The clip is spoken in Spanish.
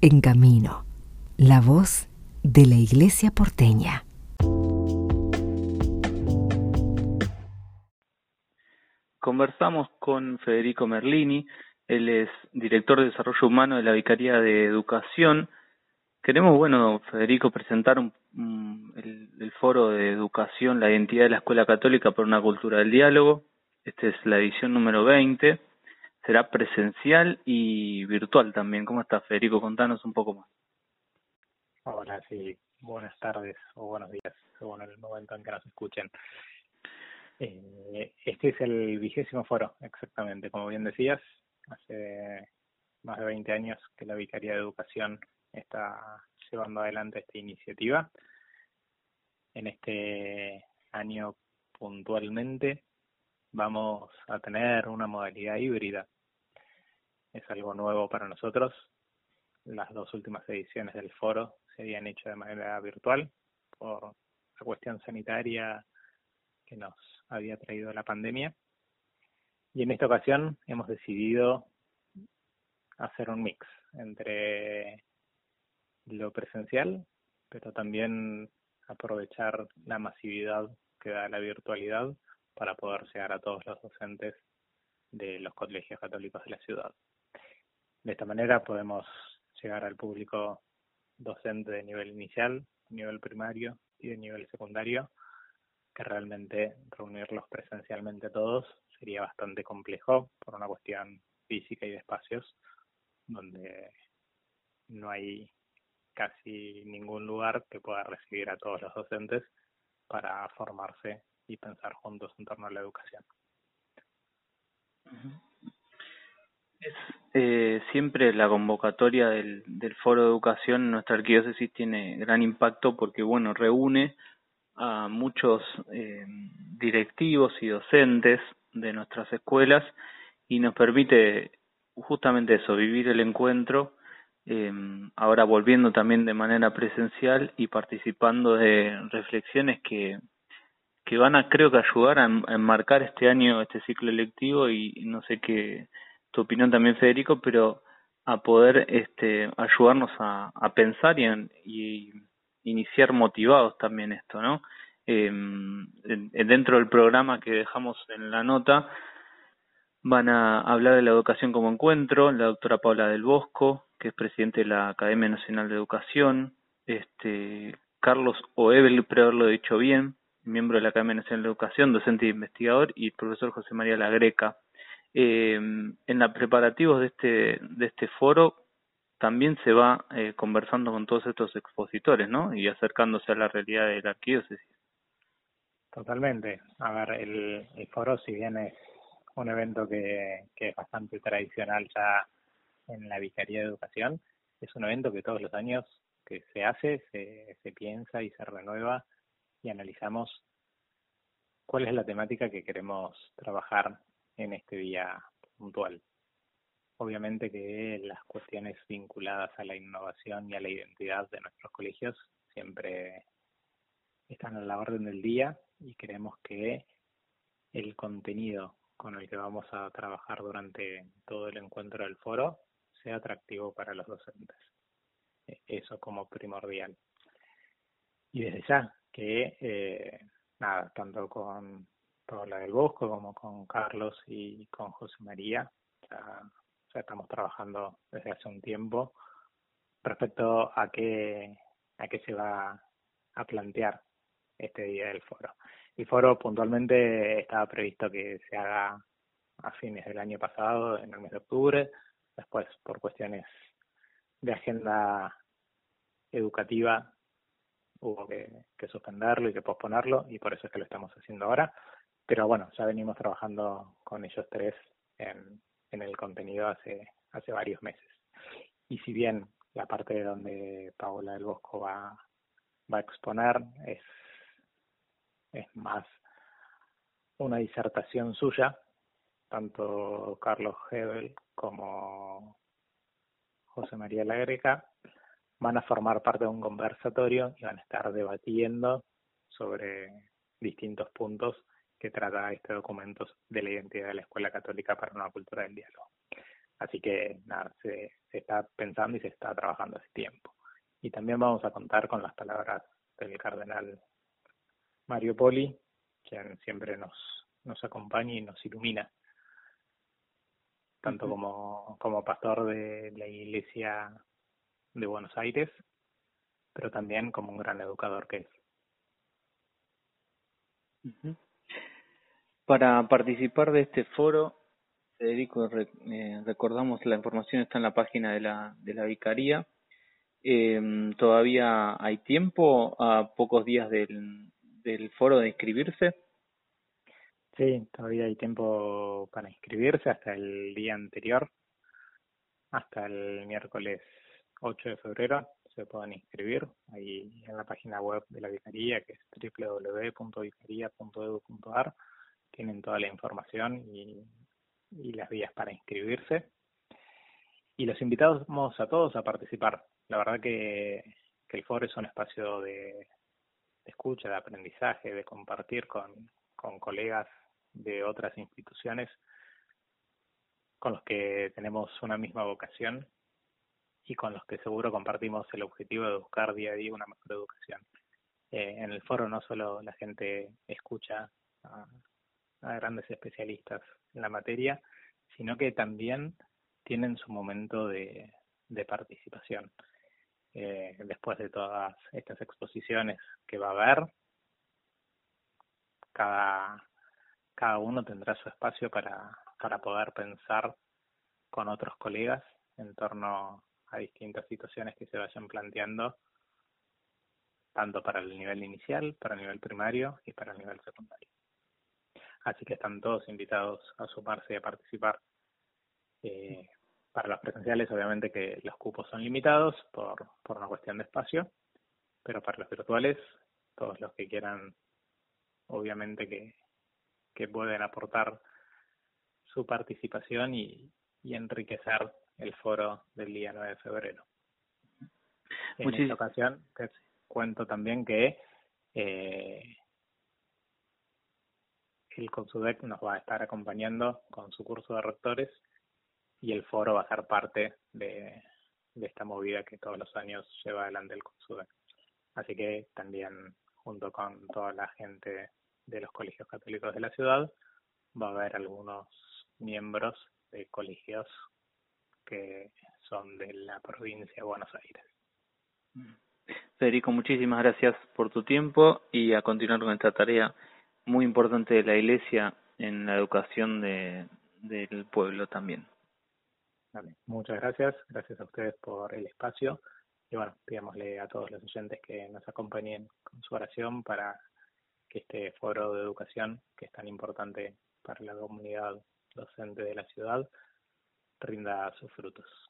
En Camino, la voz de la Iglesia porteña. Conversamos con Federico Merlini, él es director de Desarrollo Humano de la Vicaría de Educación. Queremos, bueno, Federico, presentar el, el, foro de educación, la identidad de la Escuela Católica por una cultura del diálogo. Esta es la edición número 20 será presencial y virtual también. ¿Cómo estás, Federico? Contanos un poco más. Hola, sí. Buenas tardes o buenos días, según el momento en que nos escuchen. Eh, este es el vigésimo foro, exactamente. Como bien decías, hace más de 20 años que la Vicaría de Educación está llevando adelante esta iniciativa. En este año puntualmente vamos a tener una modalidad híbrida es algo nuevo para nosotros. Las dos últimas ediciones del foro se habían hecho de manera virtual por la cuestión sanitaria que nos había traído la pandemia. Y en esta ocasión hemos decidido hacer un mix entre lo presencial, pero también aprovechar la masividad que da la virtualidad para poder llegar a todos los docentes de los colegios católicos de la ciudad. De esta manera podemos llegar al público docente de nivel inicial, nivel primario y de nivel secundario, que realmente reunirlos presencialmente todos sería bastante complejo por una cuestión física y de espacios, donde no hay casi ningún lugar que pueda recibir a todos los docentes para formarse y pensar juntos en torno a la educación. Es eh, siempre la convocatoria del, del Foro de Educación en nuestra arquidiócesis tiene gran impacto porque, bueno, reúne a muchos eh, directivos y docentes de nuestras escuelas y nos permite justamente eso, vivir el encuentro, eh, ahora volviendo también de manera presencial y participando de reflexiones que, que van a, creo que, ayudar a, enmarcar este año, este ciclo electivo y no sé qué tu opinión también, Federico, pero a poder este, ayudarnos a, pensar y, iniciar motivados también esto, ¿no? Eh, dentro del programa que dejamos en la nota van a hablar de la educación como encuentro, la doctora Paula del Bosco, que es presidente de la Academia Nacional de Educación, este Carlos Oebel, espero haberlo dicho bien, miembro de la Academia Nacional de Educación, docente e investigador, y el profesor José María Lagreca, eh, en los preparativos de este, de este foro también se va eh, conversando con todos estos expositores, ¿no? Y acercándose a la realidad de la arquidiócesis. Totalmente. A ver, el, el foro, si bien es un evento que, que es bastante tradicional ya en la Vicaría de Educación, es un evento que todos los años que se hace, se, se piensa y se renueva y analizamos cuál es la temática que queremos trabajar en este día puntual. Obviamente que las cuestiones vinculadas a la innovación y a la identidad de nuestros colegios siempre están a la orden del día y creemos que el contenido con el que vamos a trabajar durante todo el encuentro del foro sea atractivo para los docentes. E, eso como primordial. Y desde ya que, eh, nada, tanto con Paula del Bosco, como con Carlos y con José María. Ya, estamos trabajando desde hace un tiempo respecto a qué, a qué se va a plantear este día del foro. El foro puntualmente estaba previsto que se haga a fines del año pasado, en el mes de octubre, después por cuestiones de agenda educativa hubo que suspenderlo y que posponerlo y por eso es que lo estamos haciendo ahora. Pero bueno, ya venimos trabajando con ellos tres en, el contenido hace, hace varios meses. Y si bien la parte donde Paola del Bosco va, va a exponer es, es más una disertación suya, tanto Carlos Hebel como José María Lagreca van a formar parte de un conversatorio y van a estar debatiendo sobre distintos puntos que trata este documento de la identidad de la Escuela Católica para una cultura del diálogo. Así que nada, se, se está pensando y se está trabajando hace tiempo. Y también vamos a contar con las palabras del cardenal Mario Poli, quien siempre nos, nos acompaña y nos ilumina, tanto como, como pastor de la Iglesia de Buenos Aires, pero también como un gran educador que es. Para participar de este foro, Federico, eh, recordamos la información está en la página de la, de la Vicaría. Eh, ¿Todavía hay tiempo a pocos días del, del foro de inscribirse? Sí, todavía hay tiempo para inscribirse hasta el día anterior, hasta el miércoles 8 de febrero se pueden inscribir ahí en la página web de la Vicaría, que es www.vicaría.edu.ar. Tienen toda la información y, las vías para inscribirse. Y los invitamos a todos a participar. La verdad que, el foro es un espacio de, escucha, de aprendizaje, de compartir con, colegas de otras instituciones con los que tenemos una misma vocación y con los que seguro compartimos el objetivo de buscar día a día una mejor educación. Eh, en el foro no solo la gente escucha a, grandes especialistas en la materia, sino que también tienen su momento de, participación. Eh, después de todas estas exposiciones que va a haber, cada, cada uno tendrá su espacio para, para poder pensar con otros colegas en torno a distintas situaciones que se vayan planteando, tanto para el nivel inicial, para el nivel primario y para el nivel secundario. Así que están todos invitados a sumarse y a participar. Eh, para los presenciales, obviamente que los cupos son limitados por, por una cuestión de espacio, pero para los virtuales, todos los que quieran, obviamente que, que pueden aportar su participación y, y enriquecer el foro del día 9 de febrero. En esta ocasión te cuento también que eh, el CONSUDEC nos va a estar acompañando con su curso de rectores y el foro va a ser parte de, esta movida que todos los años lleva adelante el CONSUDEC. Así que también junto con toda la gente de los colegios católicos de la ciudad va a haber algunos miembros de colegios que son de la provincia de Buenos Aires. Federico, muchísimas gracias por tu tiempo y a continuar con esta tarea muy importante de la Iglesia en la educación de, del pueblo también. Muchas gracias, gracias a ustedes por el espacio y bueno, pidámosle a todos los oyentes que nos acompañen con su oración para que este foro de educación, que es tan importante para la comunidad docente de la ciudad, rinda sus frutos.